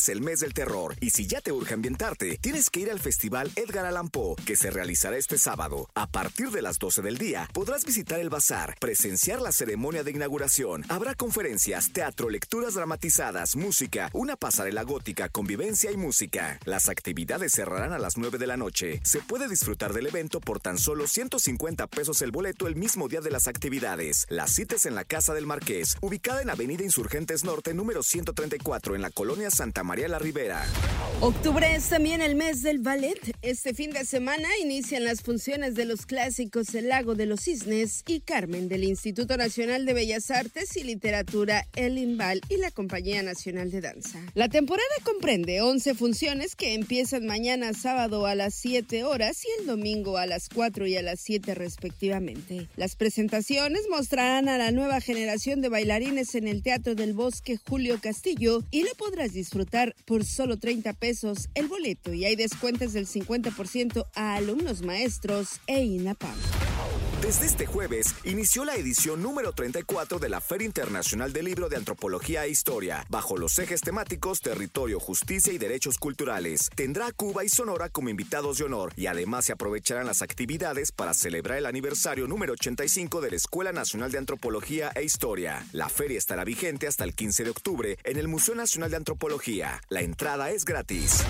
Es el mes del terror y si ya te urge ambientarte, tienes que ir al Festival Edgar Allan Poe, que se realizará este sábado. A partir de las 12 del día, podrás visitar el bazar, presenciar la ceremonia de inauguración. Habrá conferencias, teatro, lecturas dramatizadas, música, una pasarela gótica, convivencia y música. Las actividades cerrarán a las 9 de la noche. Se puede disfrutar del evento por tan solo 150 pesos el boleto el mismo día de las actividades. Las citas en la Casa del Marqués, ubicada en Avenida Insurgentes Norte, número 134, en la colonia Santa María la Ribera. Octubre es también el mes del ballet. Este fin de semana inician las funciones de los clásicos El Lago de los Cisnes y Carmen del Instituto Nacional de Bellas Artes y Literatura El Imbal y la Compañía Nacional de Danza. La temporada comprende 11 funciones que empiezan mañana sábado a las 7 horas y el domingo a las 4 y a las 7 respectivamente. Las presentaciones mostrarán a la nueva generación de bailarines en el Teatro del Bosque Julio Castillo y lo podrás disfrutar por solo 30 pesos el boleto y hay descuentos del 50% a alumnos maestros e INAPAM. Desde este jueves inició la edición número 34 de la Feria Internacional del Libro de Antropología e Historia, bajo los ejes temáticos Territorio, Justicia y Derechos Culturales. Tendrá a Cuba y Sonora como invitados de honor y además se aprovecharán las actividades para celebrar el aniversario número 85 de la Escuela Nacional de Antropología e Historia. La feria estará vigente hasta el 15 de octubre en el Museo Nacional de Antropología. La entrada es gratis.